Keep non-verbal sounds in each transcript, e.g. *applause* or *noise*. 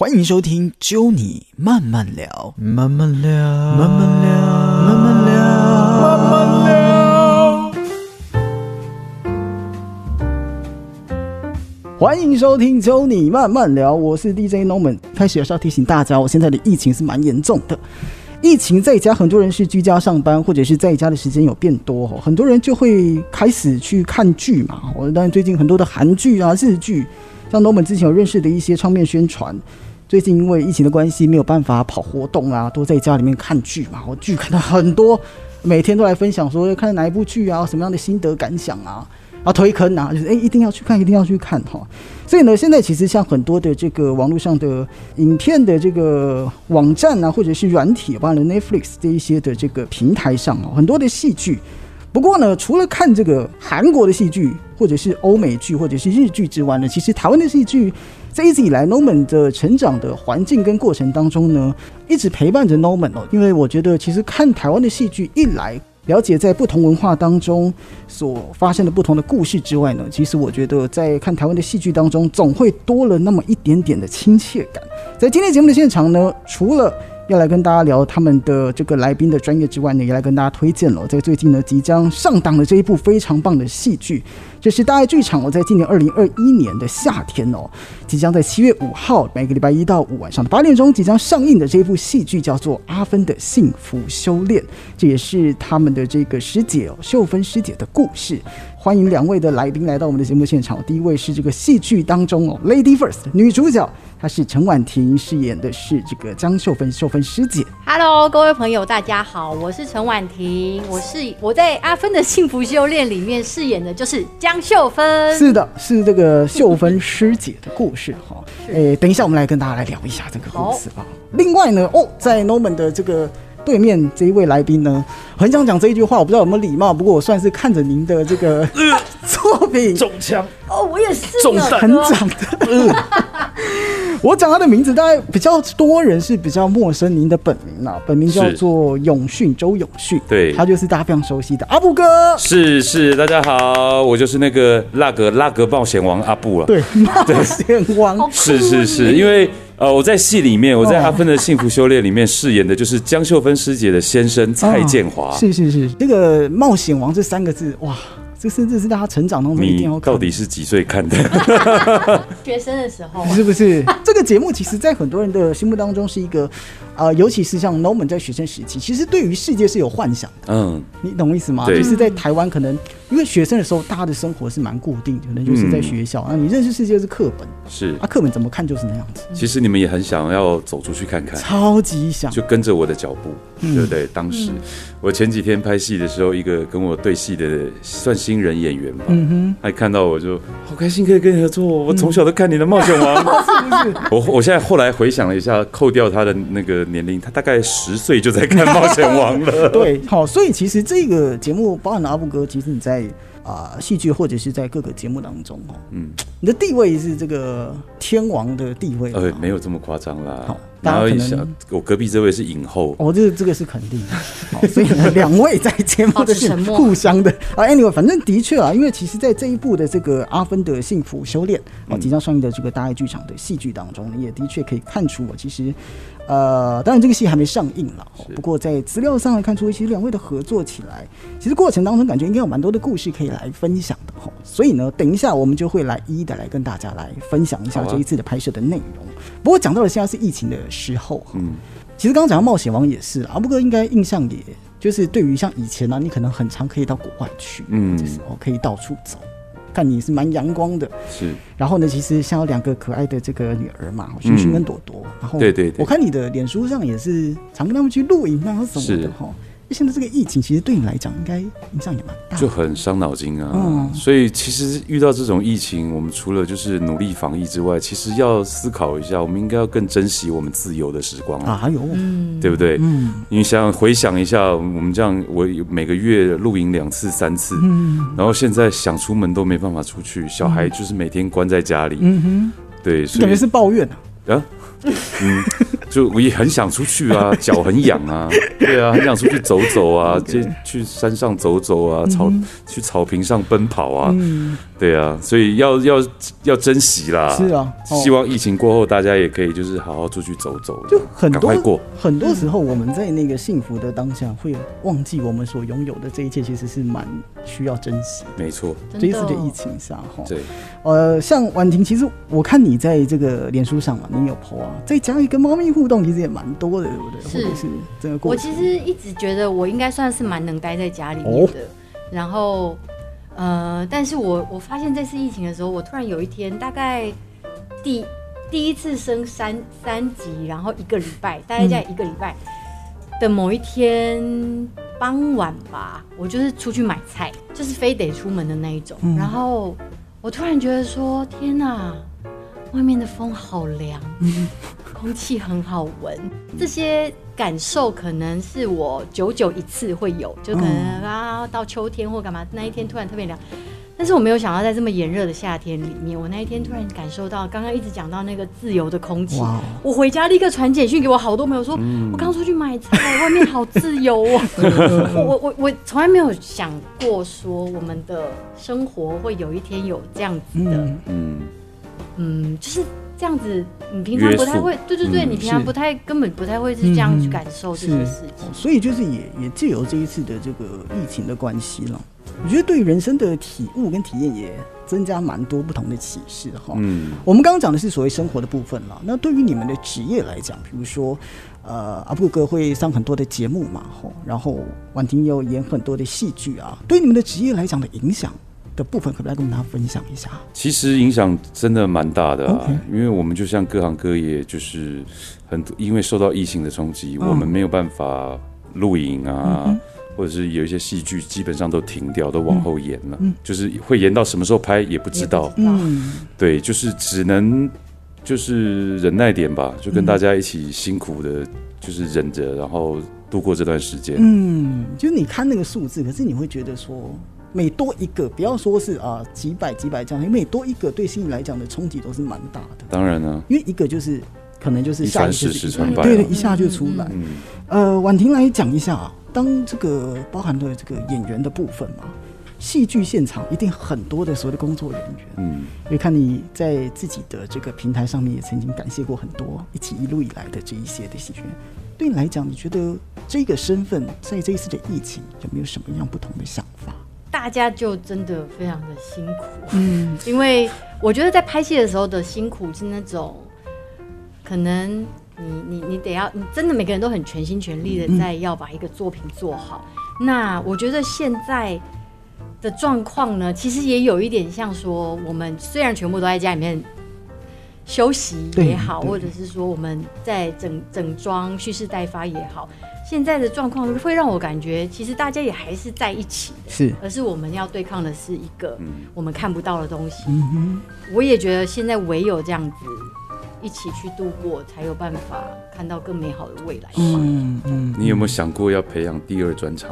欢迎收听《揪你慢慢聊》，慢慢聊，慢慢聊，慢慢聊，慢慢聊。欢迎收听《揪你慢慢聊》，我是 DJ Norman。开始也是要提醒大家，我现在的疫情是蛮严重的。疫情在家，很多人是居家上班，或者是在家的时间有变多，很多人就会开始去看剧嘛。我当然最近很多的韩剧啊、日剧，像 Norman 之前有认识的一些唱片宣传。最近因为疫情的关系，没有办法跑活动啊，都在家里面看剧嘛。我剧看到很多，每天都来分享说看哪一部剧啊，什么样的心得感想啊，啊推坑啊，就是哎一定要去看，一定要去看哈。所以呢，现在其实像很多的这个网络上的影片的这个网站啊，或者是软体，包括 Netflix 这一些的这个平台上啊，很多的戏剧。不过呢，除了看这个韩国的戏剧，或者是欧美剧，或者是日剧之外呢，其实台湾的戏剧。在一直以来，Norman 的成长的环境跟过程当中呢，一直陪伴着 Norman 哦。因为我觉得，其实看台湾的戏剧，一来了解在不同文化当中所发生的不同的故事之外呢，其实我觉得在看台湾的戏剧当中，总会多了那么一点点的亲切感。在今天节目的现场呢，除了要来跟大家聊他们的这个来宾的专业之外呢，也来跟大家推荐了在最近呢即将上档的这一部非常棒的戏剧。这是大爱剧场，我在今年二零二一年的夏天哦，即将在七月五号每个礼拜一到五晚上的八点钟即将上映的这一部戏剧叫做《阿芬的幸福修炼》，这也是他们的这个师姐哦，秀芬师姐的故事。欢迎两位的来宾来到我们的节目现场。第一位是这个戏剧当中哦，Lady First 女主角，她是陈婉婷饰演的是这个江秀芬，秀芬师姐。Hello，各位朋友，大家好，我是陈婉婷，我是我在《阿芬的幸福修炼》里面饰演的就是江秀芬。是的，是这个秀芬师姐的故事哈。诶，等一下我们来跟大家来聊一下这个故事吧。另外呢，哦，在 Norman 的这个。对面这一位来宾呢，很想讲这一句话，我不知道有没有礼貌。不过我算是看着您的这个 *laughs* 作品中枪哦，我也是中很长的。*laughs* 我讲他的名字，大概比较多人是比较陌生。您的本名啊，本名叫做永训，周永训。对，他就是大家非常熟悉的阿布哥。是是，大家好，我就是那个那个那个冒险王阿布了。对，*laughs* 冒险王。是是是，因为。呃，我在戏里面，我在阿芬的幸福修炼里面饰演的就是江秀芬师姐的先生蔡建华。是是是，这个冒险王这三个字，哇，这甚至是大家成长当中一定要看。到底是几岁看的？*laughs* 学生的时候。是不是？这个节目其实，在很多人的心目当中是一个。呃，尤其是像 Norman 在学生时期，其实对于世界是有幻想的。嗯，你懂我意思吗？就是在台湾，可能因为学生的时候，大家的生活是蛮固定的，可能就是在学校。那你认识世界是课本，是啊，课本怎么看就是那样子。其实你们也很想要走出去看看，超级想，就跟着我的脚步，对不对？当时我前几天拍戏的时候，一个跟我对戏的算新人演员吧，嗯哼，他看到我就好开心，可以跟你合作。我从小都看你的《冒险王》，*laughs* 是不是？我我现在后来回想了一下，扣掉他的那个。年龄，他大概十岁就在看《冒险王》了。对，好，所以其实这个节目包含的阿布哥，其实你在啊戏剧或者是在各个节目当中，哦，嗯，你的地位是这个天王的地位。呃，没有这么夸张啦。然后一想，我隔壁这位是影后，哦，这个这个是肯定的。所以呢，两位在节目的是互相的 *laughs* 啊。Anyway，反正的确啊，因为其实，在这一部的这个阿芬的幸福修炼啊，即将上映的这个大爱剧场的戏剧当中，也的确可以看出我其实。呃，当然这个戏还没上映了，不过在资料上来看出，其实两位的合作起来，其实过程当中感觉应该有蛮多的故事可以来分享的哈。所以呢，等一下我们就会来一一的来跟大家来分享一下这一次的拍摄的内容。不过讲到了现在是疫情的时候，嗯，其实刚刚讲到冒险王也是阿布哥应该印象也就是对于像以前呢，你可能很常可以到国外去，嗯，就是哦可以到处走。看你是蛮阳光的，是。然后呢，其实像有两个可爱的这个女儿嘛，薰薰跟朵朵。然后，对对，我看你的脸书上也是常跟他们去露营啊什么的哈。现在这个疫情，其实对你来讲，应该影响也蛮大，就很伤脑筋啊。嗯，所以其实遇到这种疫情，我们除了就是努力防疫之外，其实要思考一下，我们应该要更珍惜我们自由的时光啊。还有，对不对？嗯，你想回想一下，我们这样，我每个月露营两次、三次，嗯，然后现在想出门都没办法出去，小孩就是每天关在家里，嗯哼，对，感觉是抱怨啊。啊。*laughs* 嗯，就我也很想出去啊，*laughs* 脚很痒啊，对啊，很想出去走走啊，去去山上走走啊，草去草坪上奔跑啊，对啊，所以要要要珍惜啦。是啊，希望疫情过后，大家也可以就是好好出去走走，就很多过。很多时候，我们在那个幸福的当下，会忘记我们所拥有的这一切，其实是蛮需要珍惜。没错，这一次的疫情下，哈，对，呃，像婉婷，其实我看你在这个脸书上嘛，你有 po 啊，在家里跟猫咪互动，其实也蛮多的，对不对？是是，这个过我其实一直觉得我应该算是蛮能待在家里面的，然后。呃，但是我我发现这次疫情的时候，我突然有一天，大概第第一次升三三级，然后一个礼拜，大概在一个礼拜的某一天傍晚吧，我就是出去买菜，就是非得出门的那一种，然后我突然觉得说，天哪，外面的风好凉。空气很好闻，这些感受可能是我久久一次会有，就可能啊到秋天或干嘛那一天突然特别凉，但是我没有想到在这么炎热的夏天里面，我那一天突然感受到刚刚一直讲到那个自由的空气，我回家立刻传简讯给我好多朋友说，我刚出去买菜，外面好自由哦，*laughs* 我我我从来没有想过说我们的生活会有一天有这样子的，嗯。嗯，就是。这样子，你平常不太会，对对对，你平常不太根本不太会是这样去感受这些事情。所以就是也也借由这一次的这个疫情的关系了，我觉得对人生的体悟跟体验也增加蛮多不同的启示哈。嗯，我们刚刚讲的是所谓生活的部分了，那对于你们的职业来讲，比如说呃阿布哥会上很多的节目嘛，吼，然后婉婷又演很多的戏剧啊，对你们的职业来讲的影响。的部分可不可以跟大家分享一下？其实影响真的蛮大的，啊因为我们就像各行各业，就是很多因为受到疫情的冲击，我们没有办法录影啊，或者是有一些戏剧基本上都停掉，都往后延了，就是会延到什么时候拍也不知道。嗯，对，就是只能就是忍耐点吧，就跟大家一起辛苦的，就是忍着，然后度过这段时间。嗯，就你看那个数字，可是你会觉得说。每多一个，不要说是啊几百几百这样，每多一个对心理来讲的冲击都是蛮大的。当然呢，因为一个就是可能就是下十十传百，对，一下就出来。呃，婉婷来讲一下啊，当这个包含了这个演员的部分嘛，戏剧现场一定很多的所谓的工作人员。嗯，因为看你在自己的这个平台上面也曾经感谢过很多一起一路以来的这一些的戏剧人，对你来讲，你觉得这个身份在这一次的疫情有没有什么样不同的想法？大家就真的非常的辛苦，嗯，因为我觉得在拍戏的时候的辛苦是那种，可能你你你得要，你真的每个人都很全心全力的在要把一个作品做好。那我觉得现在的状况呢，其实也有一点像说，我们虽然全部都在家里面休息也好，或者是说我们在整整装蓄势待发也好。现在的状况会让我感觉，其实大家也还是在一起的，是，而是我们要对抗的是一个我们看不到的东西。嗯我也觉得现在唯有这样子一起去度过，才有办法看到更美好的未来。嗯嗯，你有没有想过要培养第二专长？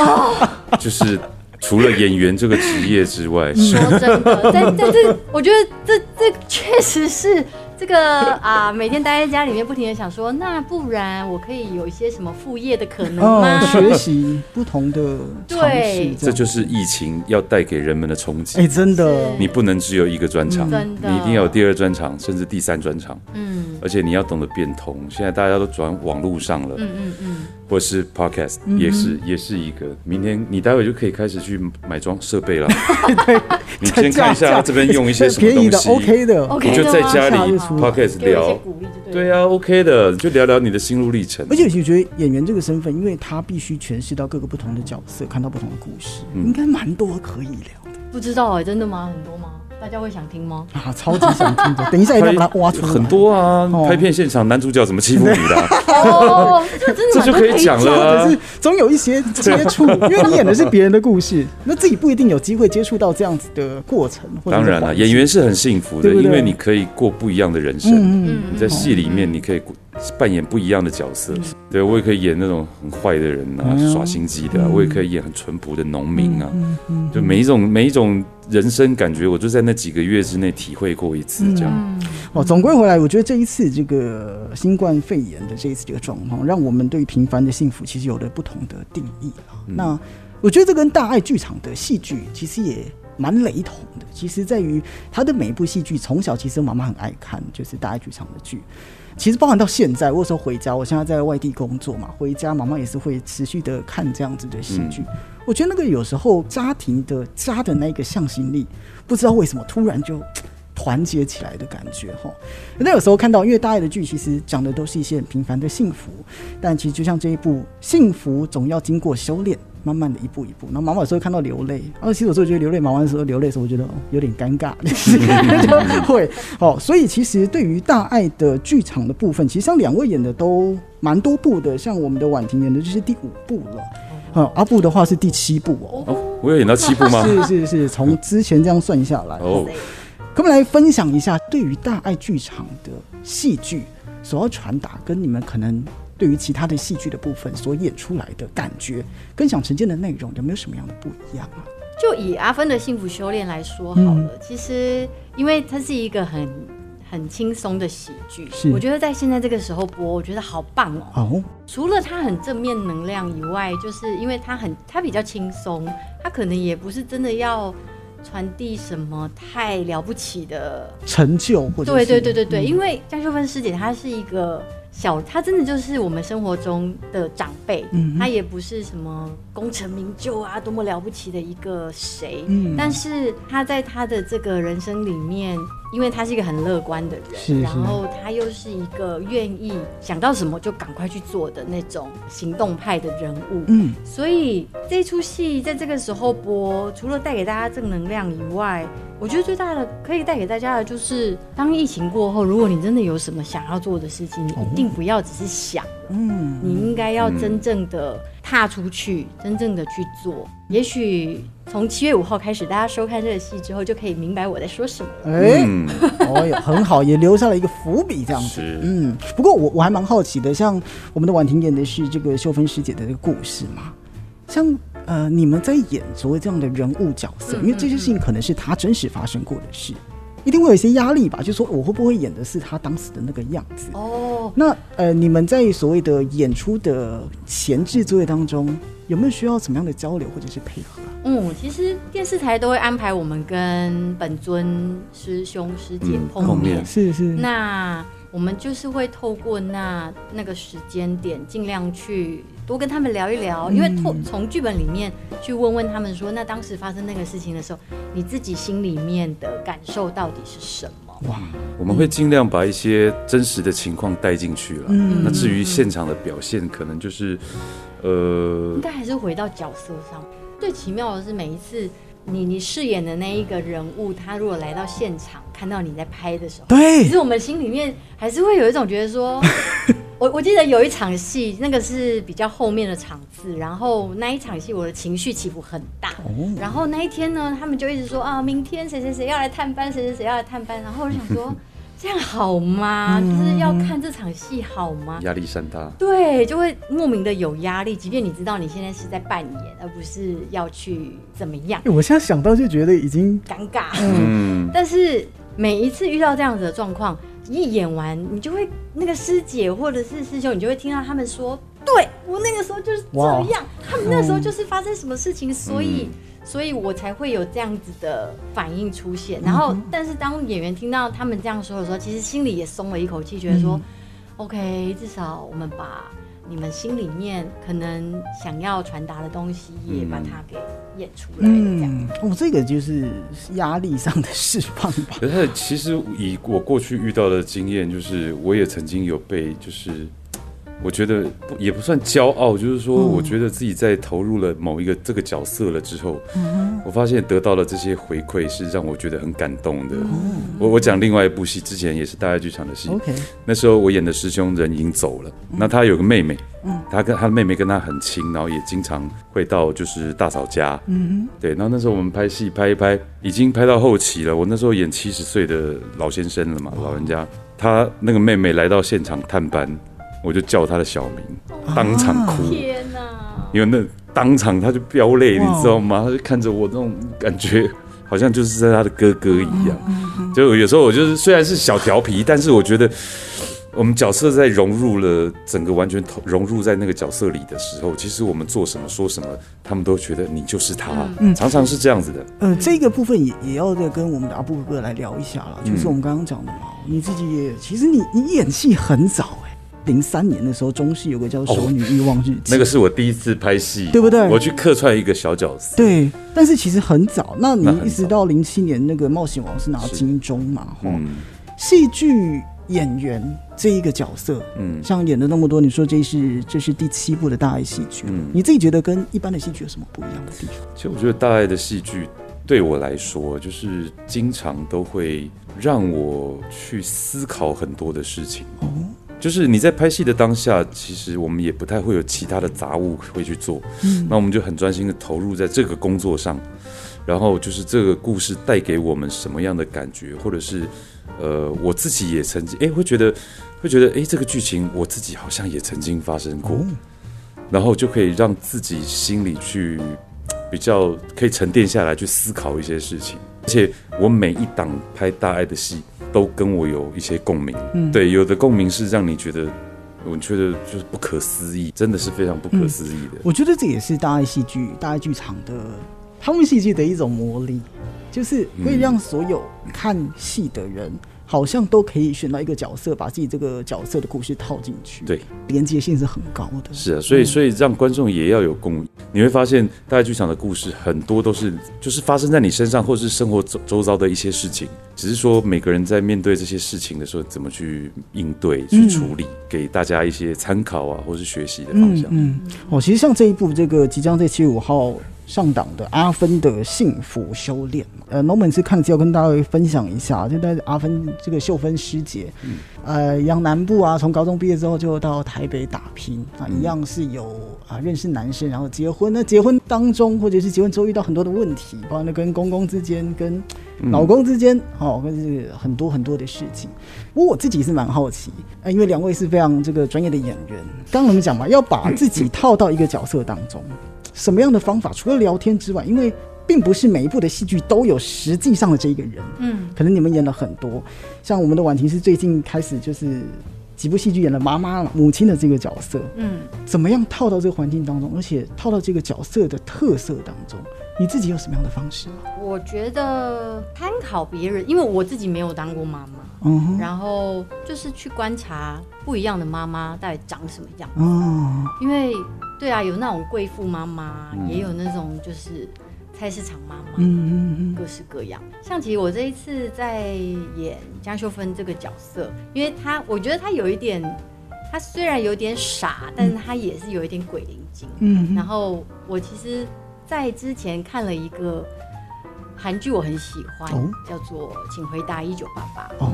哦，*laughs* 就是除了演员这个职业之外，说真的，但但这，我觉得这这确实是。这个啊，每天待在家里面，不停的想说，那不然我可以有一些什么副业的可能吗？学习不同的 *laughs* 对，这就是疫情要带给人们的冲击。哎，真的，你不能只有一个专长，真的，你一定要有第二专长，甚至第三专长。嗯，而且你要懂得变通。现在大家都转网络上了，嗯嗯嗯，或是 podcast 也是也是一个。明天你待会就可以开始去买装设备了。*laughs* 对，你先看一下这边用一些什么东西，OK 的，你就在家里。Podcast 聊，对啊，OK 的，就聊聊你的心路历程。而且我觉得演员这个身份，因为他必须诠释到各个不同的角色，看到不同的故事，应该蛮多可以聊的。不知道哎，真的吗？很多吗？大家会想听吗？啊，超级想听的！*laughs* 等一下一定要把它挖出来。很多啊，拍片现场男主角怎么欺负你的？哦，*laughs* 这真的这就可以讲了。可是总有一些接触，因为你演的是别人的故事，那自己不一定有机会接触到这样子的过程。当然了，演员是很幸福的，因为你可以过不一样的人生。嗯你在戏里面，你可以扮演不一样的角色。对我也可以演那种很坏的人啊，耍心机的；我也可以演很淳朴的农民啊。就每一种每一种。人生感觉，我就在那几个月之内体会过一次，这样。哦，总归回来，我觉得这一次这个新冠肺炎的这一次这个状况，让我们对平凡的幸福其实有了不同的定义了。那我觉得这跟大爱剧场的戏剧其实也蛮雷同的。其实在于他的每一部戏剧，从小其实妈妈很爱看，就是大爱剧场的剧。其实包含到现在，我有时候回家，我现在在外地工作嘛，回家妈妈也是会持续的看这样子的戏剧。我觉得那个有时候家庭的家的那个向心力，不知道为什么突然就。团结起来的感觉哈，那有时候看到，因为大爱的剧其实讲的都是一些很平凡的幸福，但其实就像这一部《幸福总要经过修炼》，慢慢的一步一步。那忙完的时候看到流泪，啊，其实有时候觉得流泪，忙完的时候流泪的时候，我觉得有点尴尬，*laughs* *laughs* 就会哦。所以其实对于大爱的剧场的部分，其实像两位演的都蛮多部的，像我们的婉婷演的就是第五部了，嗯，阿布的话是第七部哦。我有演到七部吗？*laughs* 是是是，从之前这样算下来哦。可不可以来分享一下，对于大爱剧场的戏剧所要传达，跟你们可能对于其他的戏剧的部分所演出来的感觉，跟想呈现的内容有没有什么样的不一样啊？就以阿芬的幸福修炼来说好了，其实因为它是一个很很轻松的喜剧，我觉得在现在这个时候播，我觉得好棒哦。哦，除了它很正面能量以外，就是因为它很它比较轻松，它可能也不是真的要。传递什么太了不起的成就，或者对对对对对，因为江秀芬师姐她是一个。小他真的就是我们生活中的长辈，他也不是什么功成名就啊，多么了不起的一个谁，但是他在他的这个人生里面，因为他是一个很乐观的人，然后他又是一个愿意想到什么就赶快去做的那种行动派的人物，嗯，所以这出戏在这个时候播，除了带给大家正能量以外。我觉得最大的可以带给大家的就是，当疫情过后，如果你真的有什么想要做的事情，你一定不要只是想，嗯，你应该要真正的踏出去，真正的去做。也许从七月五号开始，大家收看这个戏之后，就可以明白我在说什么。哎，*laughs* 哦，很好，也留下了一个伏笔，这样子。嗯，不过我我还蛮好奇的，像我们的婉婷演的是这个秀芬师姐的这个故事嘛，像。呃，你们在演所谓这样的人物角色，因为这些事情可能是他真实发生过的事，一定会有一些压力吧？就说我会不会演的是他当时的那个样子？哦，那呃，你们在所谓的演出的前置作业当中，有没有需要什么样的交流或者是配合？嗯，其实电视台都会安排我们跟本尊师兄师姐碰面，是是。那我们就是会透过那那个时间点，尽量去。多跟他们聊一聊，因为从从剧本里面去问问他们说，那当时发生那个事情的时候，你自己心里面的感受到底是什么？哇，我们会尽量把一些真实的情况带进去了。嗯，那至于现场的表现，可能就是，呃，应该还是回到角色上。最奇妙的是，每一次你你饰演的那一个人物，他如果来到现场看到你在拍的时候，对，其实我们心里面还是会有一种觉得说。*laughs* 我我记得有一场戏，那个是比较后面的场次，然后那一场戏我的情绪起伏很大。然后那一天呢，他们就一直说啊，明天谁谁谁要来探班，谁谁谁要来探班。然后我就想说，*laughs* 这样好吗？就是要看这场戏好吗？压力山大。对，就会莫名的有压力，即便你知道你现在是在扮演，而不是要去怎么样。我现在想到就觉得已经尴尬。嗯，但是每一次遇到这样子的状况。一演完，你就会那个师姐或者是师兄，你就会听到他们说：“对我那个时候就是这样，他们那时候就是发生什么事情，所以，所以我才会有这样子的反应出现。然后，但是当演员听到他们这样说的时候，其实心里也松了一口气，觉得说：OK，至少我们把。”你们心里面可能想要传达的东西，也把它给演出来。嗯，哦，这个就是压力上的释放吧。*laughs* 可是，其实以我过去遇到的经验，就是我也曾经有被就是。我觉得不也不算骄傲，就是说，我觉得自己在投入了某一个这个角色了之后，我发现得到了这些回馈是让我觉得很感动的。我我讲另外一部戏，之前也是大爱剧场的戏，那时候我演的师兄人已经走了，那他有个妹妹，他跟他的妹妹跟他很亲，然后也经常会到就是大嫂家，嗯对，然后那时候我们拍戏拍一拍，已经拍到后期了，我那时候演七十岁的老先生了嘛，老人家，他那个妹妹来到现场探班。我就叫他的小名，当场哭。天哪！因为那当场他就飙泪，你知道吗？他就看着我那种感觉，好像就是在他的哥哥一样。就有时候我就是虽然是小调皮，但是我觉得我们角色在融入了整个完全投融入在那个角色里的时候，其实我们做什么说什么，他们都觉得你就是他，嗯常常是这样子的。呃，这个部分也也要再跟我们的阿布哥来聊一下了，就是我们刚刚讲的嘛，你自己也其实你你演戏很早哎，零三年的时候中戏有个叫《熟女欲望日记》，那个是我第一次拍戏，对不对？我去客串一个小角色，对。但是其实很早，那你一直到零七年那个《冒险王》是拿金钟嘛，哈，戏剧。演员这一个角色，嗯，像演了那么多，你说这是这是第七部的大爱戏剧，嗯，你自己觉得跟一般的戏剧有什么不一样的地方？其实我觉得大爱的戏剧对我来说，就是经常都会让我去思考很多的事情。哦，就是你在拍戏的当下，其实我们也不太会有其他的杂物会去做，嗯，那我们就很专心的投入在这个工作上，然后就是这个故事带给我们什么样的感觉，或者是。呃，我自己也曾经哎，会觉得会觉得哎，这个剧情我自己好像也曾经发生过，然后就可以让自己心里去比较可以沉淀下来，去思考一些事情。而且我每一档拍大爱的戏，都跟我有一些共鸣。嗯，对，有的共鸣是让你觉得，我觉得就是不可思议，真的是非常不可思议的。我觉得这也是大爱戏剧、大爱剧场的他们戏剧的一种魔力。就是会让所有看戏的人，好像都可以选到一个角色，把自己这个角色的故事套进去。对，连接性是很高的。是啊，所以所以让观众也要有共鸣你会发现，大爱剧场的故事很多都是就是发生在你身上，或是生活周周遭的一些事情。只是说每个人在面对这些事情的时候，怎么去应对、去处理，给大家一些参考啊，或是学习的方向。嗯，哦，其实像这一部这个即将在七月五号。上档的阿芬的幸福修炼，呃，Norman 是看了之后跟大家分享一下，就在阿芬这个秀芬师姐，呃，杨南部啊，从高中毕业之后就到台北打拼啊，一样是有啊认识男生，然后结婚，那结婚当中或者是结婚之后遇到很多的问题，包括跟公公之间、跟老公之间，哦，或者是很多很多的事情。不过我自己是蛮好奇，呃，因为两位是非常这个专业的演员，刚刚我们讲嘛，要把自己套到一个角色当中。什么样的方法？除了聊天之外，因为并不是每一部的戏剧都有实际上的这一个人，嗯，可能你们演了很多，像我们的婉婷是最近开始就是几部戏剧演了妈妈、母亲的这个角色，嗯，怎么样套到这个环境当中，而且套到这个角色的特色当中？你自己有什么样的方式吗？我觉得参考别人，因为我自己没有当过妈妈，嗯，然后就是去观察不一样的妈妈到底长什么样，哦，因为。对啊，有那种贵妇妈妈，也有那种就是菜市场妈妈，嗯嗯嗯，各式各样。像其实我这一次在演江秀芬这个角色，因为她我觉得她有一点，她虽然有点傻，但是她也是有一点鬼灵精。嗯，然后我其实，在之前看了一个。韩剧我很喜欢，叫做《请回答一九八八》。哦，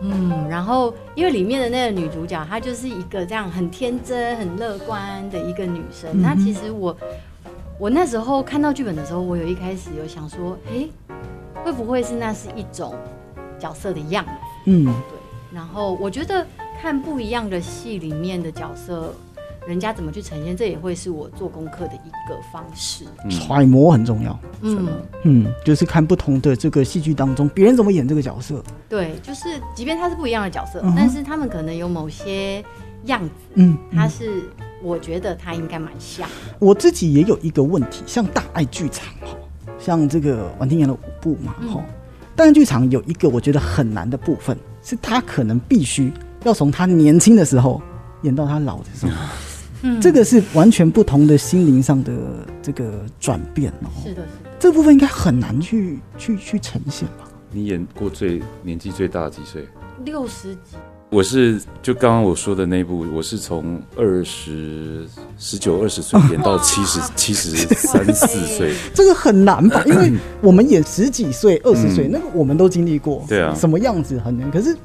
嗯，然后因为里面的那个女主角，她就是一个这样很天真、很乐观的一个女生。那其实我，我那时候看到剧本的时候，我有一开始有想说，哎，会不会是那是一种角色的样子？嗯，对。然后我觉得看不一样的戏里面的角色。人家怎么去呈现，这也会是我做功课的一个方式。揣摩很重要。嗯嗯，就是看不同的这个戏剧当中，别人怎么演这个角色。对，就是即便他是不一样的角色，但是他们可能有某些样子。嗯，他是我觉得他应该蛮像。我自己也有一个问题，像大爱剧场哈，像这个王天演的五部嘛哈，大爱剧场有一个我觉得很难的部分，是他可能必须要从他年轻的时候演到他老的时候。*laughs* 这个是完全不同的心灵上的这个转变哦。是的，是的。这部分应该很难去去去呈现吧？你演过最年纪最大的几岁？六十几。我是就刚刚我说的那部，我是从二十十九二十岁 *laughs* 演到七十七十三四岁。*laughs* 这个很难吧？*laughs* 因为我们演十几岁、二十岁，那个我们都经历过。对啊。什么样子很难？可是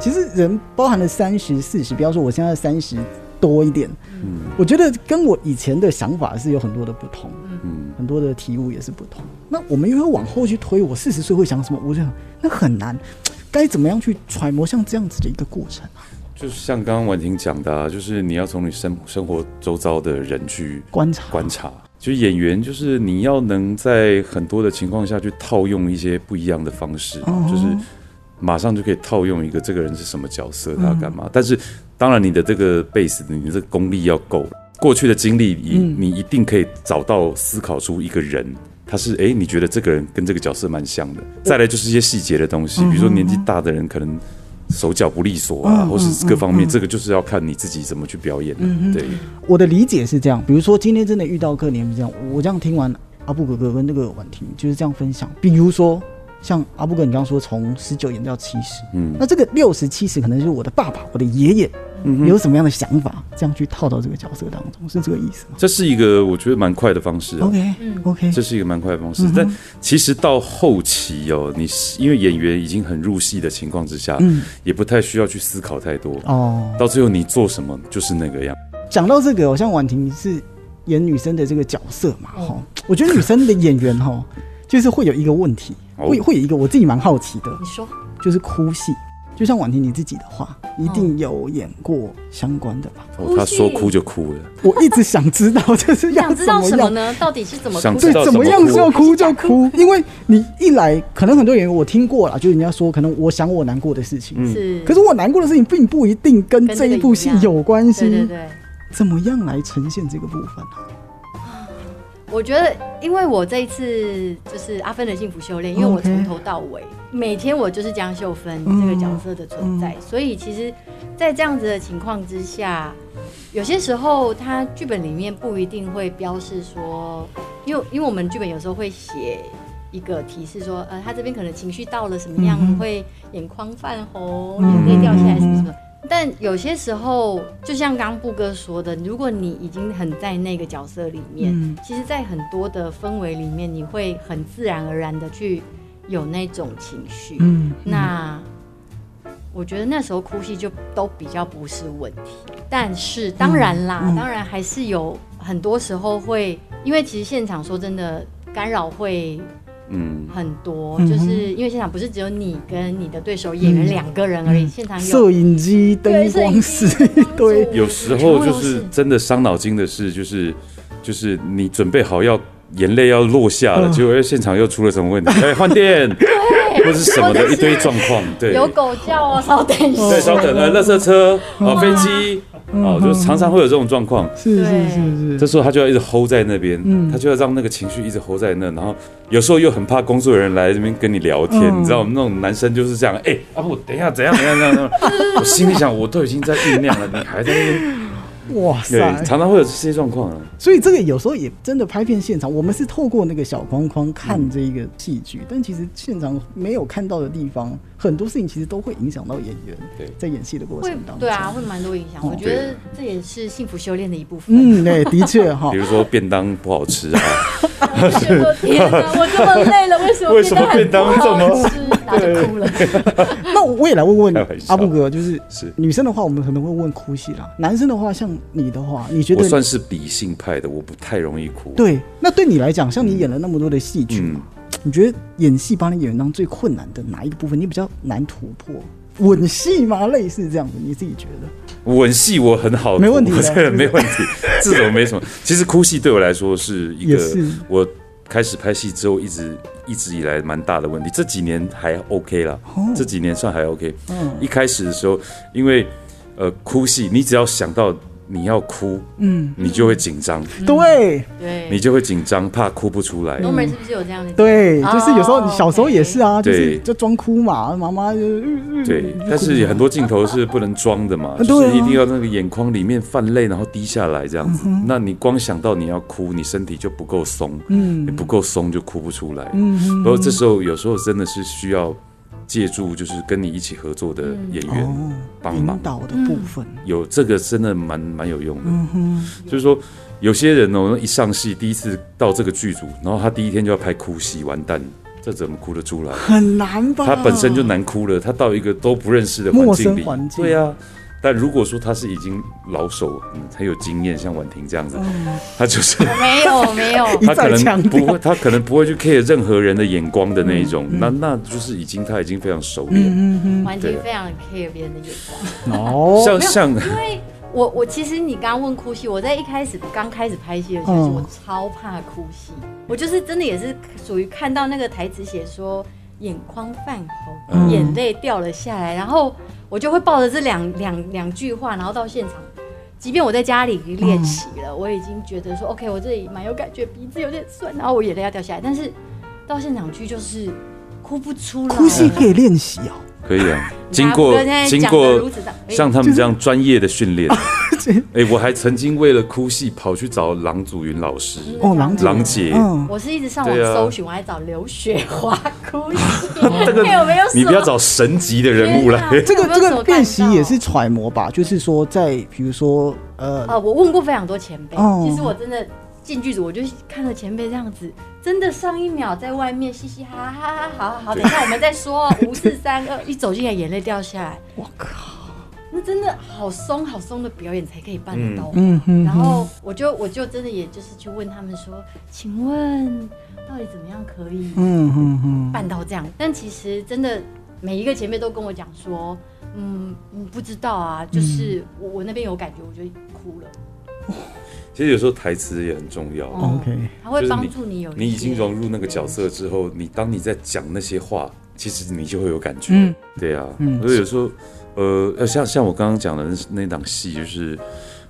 其实人包含了三十四十，比方说我现在三十。多一点，嗯，我觉得跟我以前的想法是有很多的不同，嗯，很多的题目也是不同。那我们因为往后去推，我四十岁会想什么？我想那很难，该怎么样去揣摩像这样子的一个过程啊？就是像刚刚婉婷讲的，就是你要从你生生活周遭的人去观察观察。就演员，就是你要能在很多的情况下去套用一些不一样的方式，就是马上就可以套用一个这个人是什么角色，他要干嘛。但是当然你的这个 base，你的这个功力要够，过去的经历，你你一定可以找到思考出一个人，他是哎，你觉得这个人跟这个角色蛮像的。再来就是一些细节的东西，比如说年纪大的人可能。手脚不利索啊，或是各方面，这个就是要看你自己怎么去表演。对，我的理解是这样。比如说今天真的遇到客年这样，我这样听完阿布哥哥跟那个婉婷就是这样分享。比如说像阿布哥，你刚刚说从十九演到七十，嗯，那这个六十七十可能就是我的爸爸，我的爷爷。你有什么样的想法？这样去套到这个角色当中，是这个意思吗？这是一个我觉得蛮快的方式。OK，OK，这是一个蛮快的方式。但其实到后期哦，你因为演员已经很入戏的情况之下，嗯，也不太需要去思考太多哦。到最后你做什么就是那个样。讲到这个，像婉婷是演女生的这个角色嘛？哈，我觉得女生的演员哈，就是会有一个问题，会会有一个我自己蛮好奇的。你说，就是哭戏。就像婉婷你自己的话，一定有演过相关的吧？哦，他说哭就哭了。我一直想知道，这是 *laughs* 想知道什么呢？到底是怎么想？对，怎么样就哭就哭？因为你一来，可能很多演员我听过了，就是人家说，可能我想我难过的事情，是，可是我难过的事情并不一定跟这一部戏有关系。对对对，怎么样来呈现这个部分呢？我觉得，因为我这一次就是阿芬的幸福修炼，因为我从头到尾每天我就是江秀芬这个角色的存在，所以其实，在这样子的情况之下，有些时候他剧本里面不一定会标示说，因为因为我们剧本有时候会写一个提示说，呃，他这边可能情绪到了什么样，会眼眶泛红，眼泪掉下来什么什么。但有些时候，就像刚布哥说的，如果你已经很在那个角色里面，其实，在很多的氛围里面，你会很自然而然的去有那种情绪。嗯，那我觉得那时候哭戏就都比较不是问题。但是当然啦，当然还是有很多时候会，因为其实现场说真的干扰会。嗯，很多，就是因为现场不是只有你跟你的对手演员两个人而已，现场有摄影机、灯光师一堆。有时候就是真的伤脑筋的事，就是就是你准备好要眼泪要落下了，结果现场又出了什么问题？哎，换电，*laughs* 或是什么的 *laughs* 一堆状况，对，有狗叫啊，稍等一下，对，稍等，呃，垃圾车啊，飞机。啊，就常常会有这种状况，是是是是，这时候他就要一直 hold 在那边，他就要让那个情绪一直 hold 在那，然后有时候又很怕工作人员来这边跟你聊天，你知道我们那种男生就是这样，哎，阿布，等一下，怎样怎样怎样，*laughs* 我心里想，我都已经在酝酿了，你还在那边。哇塞，常常会有这些状况啊。所以这个有时候也真的拍片现场，我们是透过那个小框框看这个戏剧，但其实现场没有看到的地方，很多事情其实都会影响到演员。对，在演戏的过程当中，对啊，会蛮多影响。我觉得这也是幸福修炼的一部分。嗯，对，的确哈。*laughs* 比如说便当不好吃啊。*laughs* 天哪，我这么累了，为什么 *laughs* 为什么便当这么哭了。*laughs* 那我也来问问阿布哥，就是是女生的话，我们可能会问哭戏啦；男生的话，像你的话，你觉得我算是理性派的，我不太容易哭。对，那对你来讲，像你演了那么多的戏剧嘛，你觉得演戏把你演员当最困难的哪一个部分？你比较难突破？吻戏吗？类似这样子，你自己觉得？吻戏我很好，没问题，*laughs* 没问题，这种没什么。其实哭戏对我来说是一个我。开始拍戏之后，一直一直以来蛮大的问题。这几年还 OK 了，这几年算还 OK。嗯，一开始的时候，因为呃哭戏，你只要想到。你要哭，嗯，你就会紧张，对，对，你就会紧张，怕哭不出来。东门是不是有这样的？对，就是有时候你小时候也是啊，就是就装哭嘛，妈妈就对，但是很多镜头是不能装的嘛，*laughs* 就是一定要那个眼眶里面泛泪，然后滴下来这样子。那你光想到你要哭，你身体就不够松，嗯，你不够松就哭不出来。嗯，不过这时候有时候真的是需要。借助就是跟你一起合作的演员帮忙导的部分，有这个真的蛮蛮有用的。就是说，有些人哦，一上戏第一次到这个剧组，然后他第一天就要拍哭戏，完蛋，这怎么哭得出来？很难吧？他本身就难哭了，他到一个都不认识的环境里，对啊。但如果说他是已经老手，很有经验，像婉婷这样子，他就是没有没有，*laughs* 他可能不会，他可能不会去 care 任何人的眼光的那一种，那那就是已经他已经非常熟练，婉婷非常 care 别人的眼光。哦，像像因为我我其实你刚刚问哭戏，我在一开始刚开始拍戏的时候，我超怕哭戏，我就是真的也是属于看到那个台词写说。眼眶泛红，眼泪掉了下来，然后我就会抱着这两两两句话，然后到现场。即便我在家里已经练习了，我已经觉得说 OK，我这里蛮有感觉，鼻子有点酸，然后我眼泪要掉下来，但是到现场去就是哭不出来。哭戏可以练习哦。可以啊，*laughs* 经过经过像他们这样专业的训练，*laughs* 哎，我还曾经为了哭戏跑去找郎祖云老师。哦，郎郎姐，我是一直上网搜寻，我还找刘雪华哭戏，*laughs* 这个有没有？你不要找神级的人物来，这个这个练习也是揣摩吧，就是说在比如说呃，啊，我问过非常多前辈，其实我真的。进剧组，我就看到前辈这样子，真的上一秒在外面嘻嘻哈哈，好好好，等一下我们再说，五四三二，一走进来眼泪掉下来，我靠，那真的好松好松的表演才可以办得到。嗯嗯。然后我就我就真的也就是去问他们说，请问到底怎么样可以嗯嗯嗯办到这样？但其实真的每一个前辈都跟我讲说，嗯嗯不知道啊，就是我我那边有感觉，我就哭了。其实有时候台词也很重要，OK，它会帮助你有。你已经融入那个角色之后，你当你在讲那些话，其实你就会有感觉。嗯，对啊，嗯所以有时候，呃，像像我刚刚讲的那那档戏，就是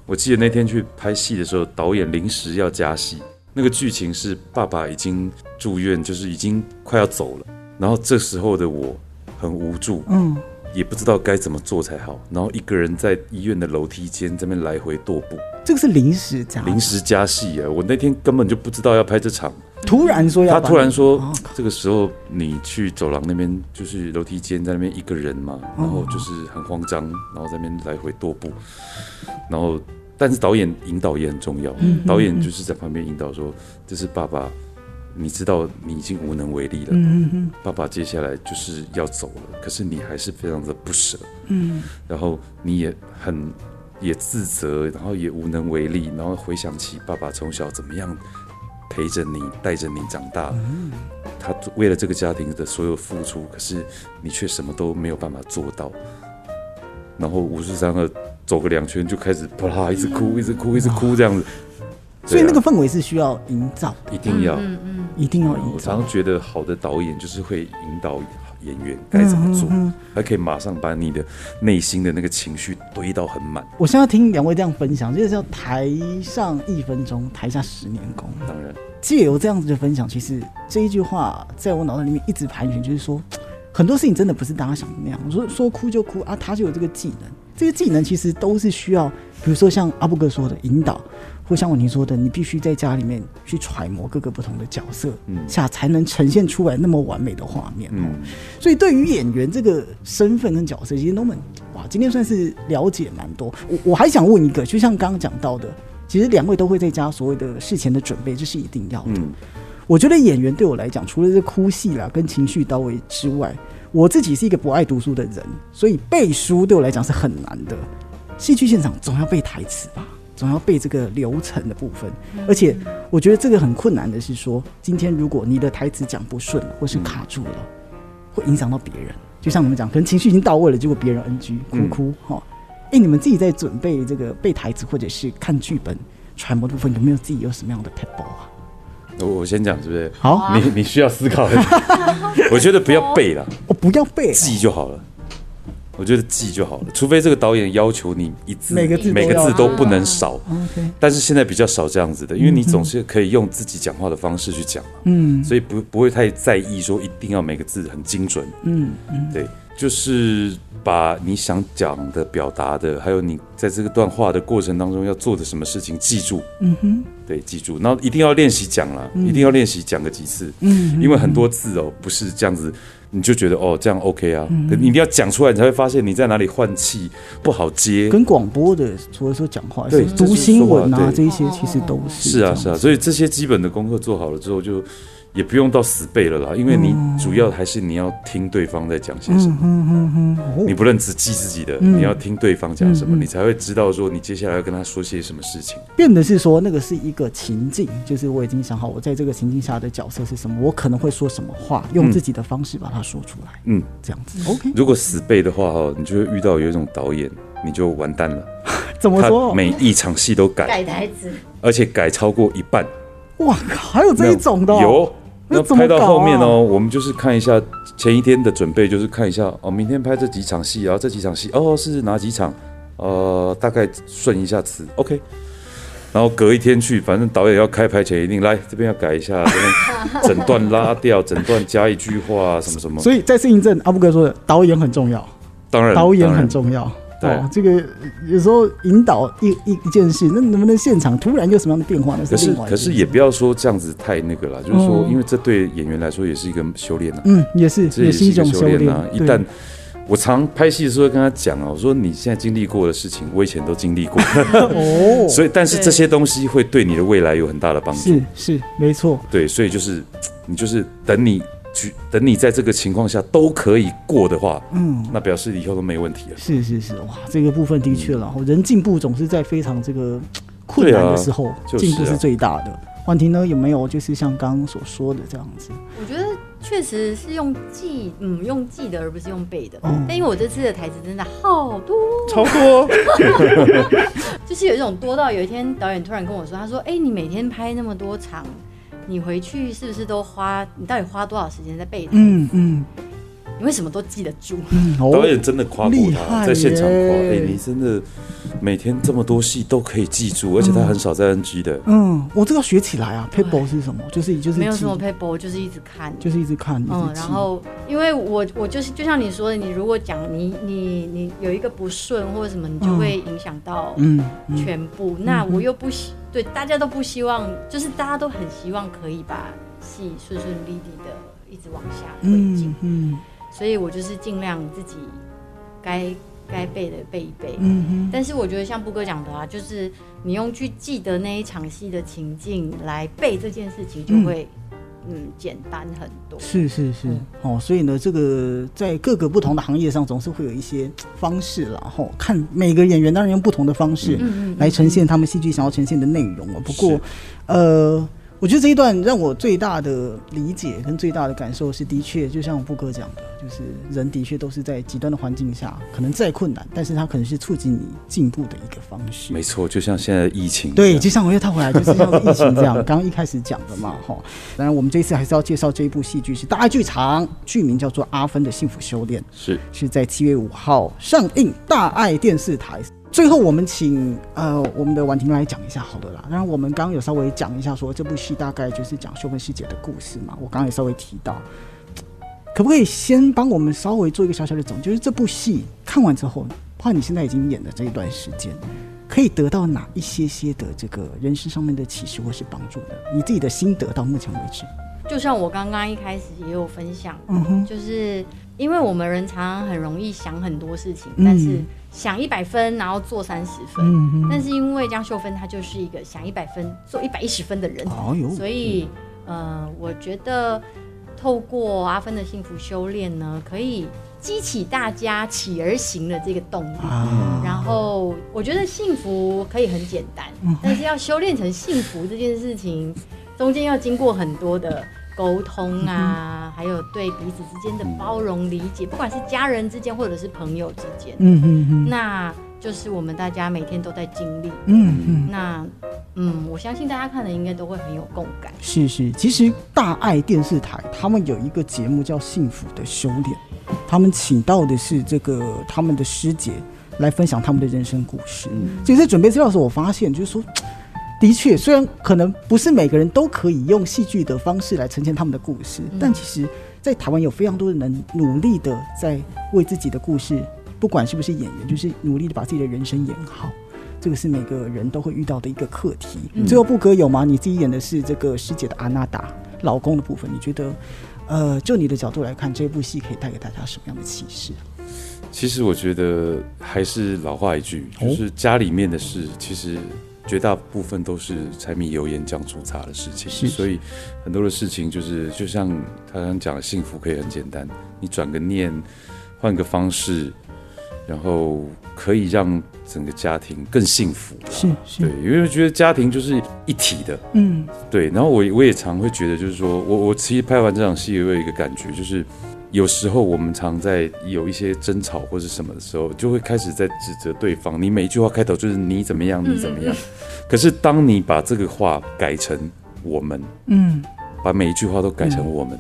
我记得那天去拍戏的时候，导演临时要加戏，那个剧情是爸爸已经住院，就是已经快要走了，然后这时候的我很无助，嗯。也不知道该怎么做才好，然后一个人在医院的楼梯间这边来回踱步。这个是临时加临时加戏啊！我那天根本就不知道要拍这场，突然说要他突然说，这个时候你去走廊那边，就是楼梯间在那边一个人嘛，然后就是很慌张，然后在那边来回踱步，然后但是导演引导也很重要，导演就是在旁边引导说，这是爸爸。你知道你已经无能为力了，爸爸接下来就是要走了，可是你还是非常的不舍，嗯，然后你也很也自责，然后也无能为力，然后回想起爸爸从小怎么样陪着你，带着你长大，他为了这个家庭的所有付出，可是你却什么都没有办法做到，然后五十三个走个两圈就开始啪啦一直哭，一直哭，一直哭这样子。所以那个氛围是需要营造，一定要，嗯嗯，一定要营造。我常常觉得好的导演就是会引导演员该怎么做，还可以马上把你的内心的那个情绪堆到很满。我现在听两位这样分享，这个叫台上一分钟，台下十年功。当然，借由这样子的分享，其实这一句话在我脑袋里面一直盘旋，就是说很多事情真的不是大家想的那样。我说说哭就哭啊，他就有这个技能，这些技能其实都是需要，比如说像阿布哥说的引导。或像我您说的，你必须在家里面去揣摩各个不同的角色嗯下，才能呈现出来那么完美的画面。嗯，所以对于演员这个身份跟角色，其实 Norman 哇，今天算是了解蛮多。我我还想问一个，就像刚刚讲到的，其实两位都会在家所谓的事前的准备，这是一定要的。我觉得演员对我来讲，除了这哭戏啦跟情绪到位之外，我自己是一个不爱读书的人，所以背书对我来讲是很难的。戏剧现场总要背台词吧。总要背这个流程的部分，而且我觉得这个很困难的是说，今天如果你的台词讲不顺，或是卡住了，会影响到别人。就像你们讲，可能情绪已经到位了，结果别人 NG 哭哭哈。哎，你们自己在准备这个背台词或者是看剧本揣摩部分，有没有自己有什么样的 pebble 啊？我我先讲是不是？好，你你需要思考。*laughs* 我觉得不要背了，我不要背，记就好了。我觉得记就好了，除非这个导演要求你一字每个字每个字都不能少。但是现在比较少这样子的，因为你总是可以用自己讲话的方式去讲嘛。嗯，所以不不会太在意说一定要每个字很精准。嗯嗯，对，就是把你想讲的、表达的，还有你在这个段话的过程当中要做的什么事情记住。嗯哼，对，记住，然后一定要练习讲了，一定要练习讲个几次。嗯，因为很多字哦不是这样子。你就觉得哦，这样 OK 啊？你一定要讲出来，你才会发现你在哪里换气不好接。跟广播的除了说讲话，对，读新闻啊，这些其实都是。是啊，是啊，所以这些基本的功课做好了之后就。也不用到死背了啦，因为你主要还是你要听对方在讲些什么，你不能只记自己的，你要听对方讲什么，你才会知道说你接下来要跟他说些什么事情。变的是说那个是一个情境，就是我已经想好我在这个情境下的角色是什么，我可能会说什么话，用自己的方式把它说出来。嗯，这样子。OK。如果死背的话哈，你就会遇到有一种导演，你就完蛋了。怎么说？每一场戏都改改台词，而且改超过一半。哇靠！还有这一种的？有。那拍到后面哦，我们就是看一下前一天的准备，就是看一下哦，明天拍这几场戏，然后这几场戏哦是哪几场？呃，大概顺一下词，OK。然后隔一天去，反正导演要开拍前一定来这边要改一下，这边整段拉掉，整段加一句话什么什么。所以再次印证阿布哥说的，导演很重要，当然导演很重要。哦，这个有时候引导一一一件事，那能不能现场突然有什么样的变化呢？可是可是也不要说这样子太那个了，就是说，因为这对演员来说也是一个修炼啊。嗯，也是，也是一种修炼啊。一旦我常拍戏的时候跟他讲啊，我说你现在经历过的事情，我以前都经历过。*laughs* *laughs* 哦，所以但是这些东西会对你的未来有很大的帮助。是是，没错。对，所以就是你就是等你。等你在这个情况下都可以过的话，嗯，那表示以后都没问题了。是是是，哇，这个部分的确了。人进步总是在非常这个困难的时候进步是最大的。婉婷呢，有没有就是像刚刚所说的这样子？我觉得确实是用记，嗯，用记的而不是用背的。但因为我这次的台词真的好多，超多，*laughs* 就是有一种多到有一天导演突然跟我说，他说：“哎，你每天拍那么多场。”你回去是不是都花？你到底花多少时间在背台词？嗯嗯。你为什么都记得住？导演真的夸过他，在现场夸，哎，你真的每天这么多戏都可以记住，而且他很少在 NG 的。嗯，我这个学起来啊，paper 是什么？就是就是没有什么 paper，就是一直看，就是一直看。嗯，然后因为我我就是就像你说的，你如果讲你你你有一个不顺或者什么，你就会影响到嗯全部。那我又不希对大家都不希望，就是大家都很希望可以把戏顺顺利利的一直往下推进。嗯。所以我就是尽量自己该该背的背一背，嗯哼。但是我觉得像布哥讲的啊，就是你用去记得那一场戏的情境来背这件事情，就会嗯简单很多。是是是，哦，所以呢，这个在各个不同的行业上，总是会有一些方式，然后看每个演员当然用不同的方式来呈现他们戏剧想要呈现的内容哦。不过，呃。我觉得这一段让我最大的理解跟最大的感受是，的确就像我布哥讲的，就是人的确都是在极端的环境下，可能再困难，但是它可能是促进你进步的一个方式。没错，就像现在疫情，对，就像我又套回来，就是像疫情这样，刚刚一开始讲的嘛，*laughs* 哈。当然，我们这次还是要介绍这一部戏剧，是大爱剧场，剧名叫做《阿芬的幸福修炼》，是是在七月五号上映，大爱电视台。最后，我们请呃我们的婉婷来讲一下好了啦。然后我们刚刚有稍微讲一下，说这部戏大概就是讲秀芬师姐的故事嘛。我刚刚也稍微提到，可不可以先帮我们稍微做一个小小的总结？就是这部戏看完之后，怕你现在已经演的这一段时间，可以得到哪一些些的这个人生上面的启示或是帮助呢？你自己的心得到目前为止，就像我刚刚一开始也有分享，嗯哼，就是因为我们人常常很容易想很多事情，但是。想一百分，然后做三十分。嗯但是因为江秀芬她就是一个想一百分做一百一十分的人，所以呃，我觉得透过阿芬的幸福修炼呢，可以激起大家起而行的这个动力。然后我觉得幸福可以很简单，但是要修炼成幸福这件事情，中间要经过很多的。沟通啊，还有对彼此之间的包容理解，不管是家人之间或者是朋友之间，嗯嗯嗯，那就是我们大家每天都在经历，嗯嗯，那嗯，我相信大家看的应该都会很有共感。是是，其实大爱电视台他们有一个节目叫《幸福的修炼》，他们请到的是这个他们的师姐来分享他们的人生故事。其实准备资料的时候，我发现就是说。的确，虽然可能不是每个人都可以用戏剧的方式来呈现他们的故事，但其实，在台湾有非常多的人努力的在为自己的故事，不管是不是演员，就是努力的把自己的人生演好。这个是每个人都会遇到的一个课题。最后，布哥有吗？你自己演的是这个师姐的阿娜达老公的部分，你觉得，呃，就你的角度来看，这部戏可以带给大家什么样的启示？其实我觉得还是老话一句，就是家里面的事，其实。绝大部分都是柴米油盐酱醋茶的事情，所以很多的事情就是就像他刚讲的，幸福可以很简单，你转个念，换个方式，然后可以让整个家庭更幸福。是，对，因为觉得家庭就是一体的，嗯，对。然后我我也常会觉得，就是说我我其实拍完这场戏，我有一个感觉，就是。有时候我们常在有一些争吵或是什么的时候，就会开始在指责对方。你每一句话开头就是你怎么样，你怎么样。可是当你把这个话改成我们，嗯，把每一句话都改成我们，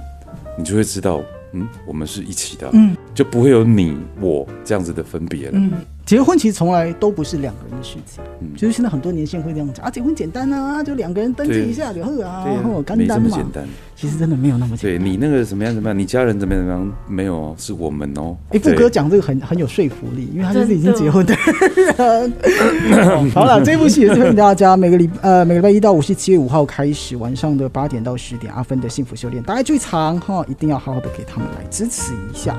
你就会知道，嗯，我们是一起的，嗯，就不会有你我这样子的分别了。嗯，结婚其实从来都不是两个人的事情，嗯，就是现在很多年轻人会这样讲啊，结婚简单啊，就两个人登记一下就好啊，然后没这么简单。其实真的没有那么简单。对你那个怎么样怎么样，你家人怎么样怎么样，没有，是我们哦。哎，富哥讲这个很很有说服力，因为他就是已经结婚的人。*laughs* 好了，这部戏也是欢迎大家每个礼呃每个礼拜一到五是七月五号开始，晚上的八点到十点，阿芬的幸福修炼，大家最长哈，一定要好好的给他们来支持一下。